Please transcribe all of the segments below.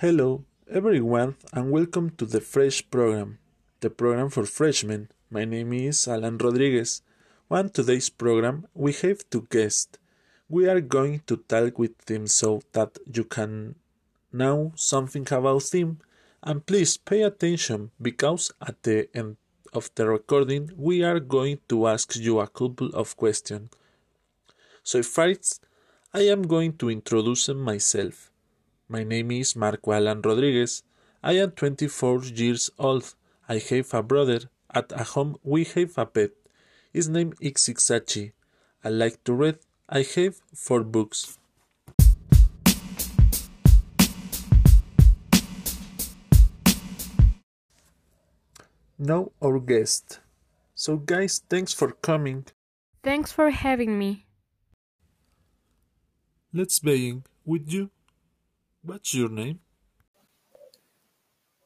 Hello, everyone, and welcome to the Fresh program, the program for freshmen. My name is Alan Rodriguez. On today's program, we have two guests. We are going to talk with them so that you can know something about them. And please pay attention because at the end of the recording, we are going to ask you a couple of questions. So, first, I am going to introduce myself. My name is Marco Alan Rodriguez. I am 24 years old. I have a brother. At home we have a pet. His name is Ixachi. I like to read. I have four books. Now our guest. So guys, thanks for coming. Thanks for having me. Let's begin with you. What's your name?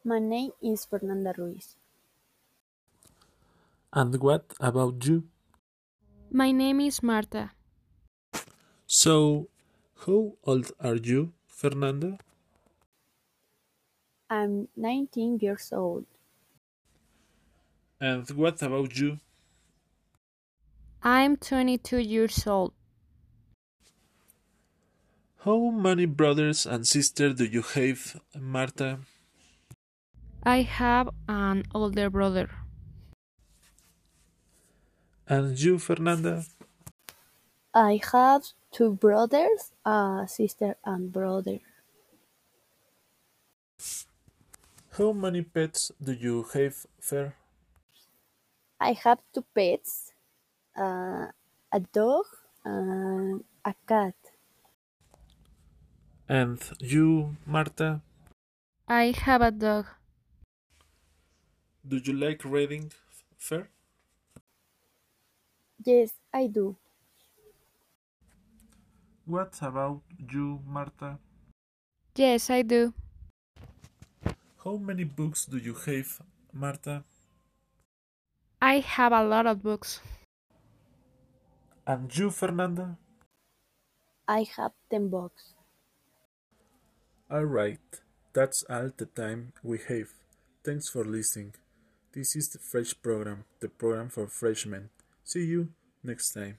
My name is Fernanda Ruiz. And what about you? My name is Marta. So, how old are you, Fernanda? I'm 19 years old. And what about you? I'm 22 years old. How many brothers and sisters do you have, Marta? I have an older brother. And you, Fernanda? I have two brothers, a sister and brother. How many pets do you have, Fer? I have two pets, uh, a dog and a cat. And you, Marta? I have a dog. Do you like reading, Fer? Yes, I do. What about you, Marta? Yes, I do. How many books do you have, Marta? I have a lot of books. And you, Fernanda? I have 10 books. Alright, that's all the time we have. Thanks for listening. This is the Fresh program, the program for freshmen. See you next time.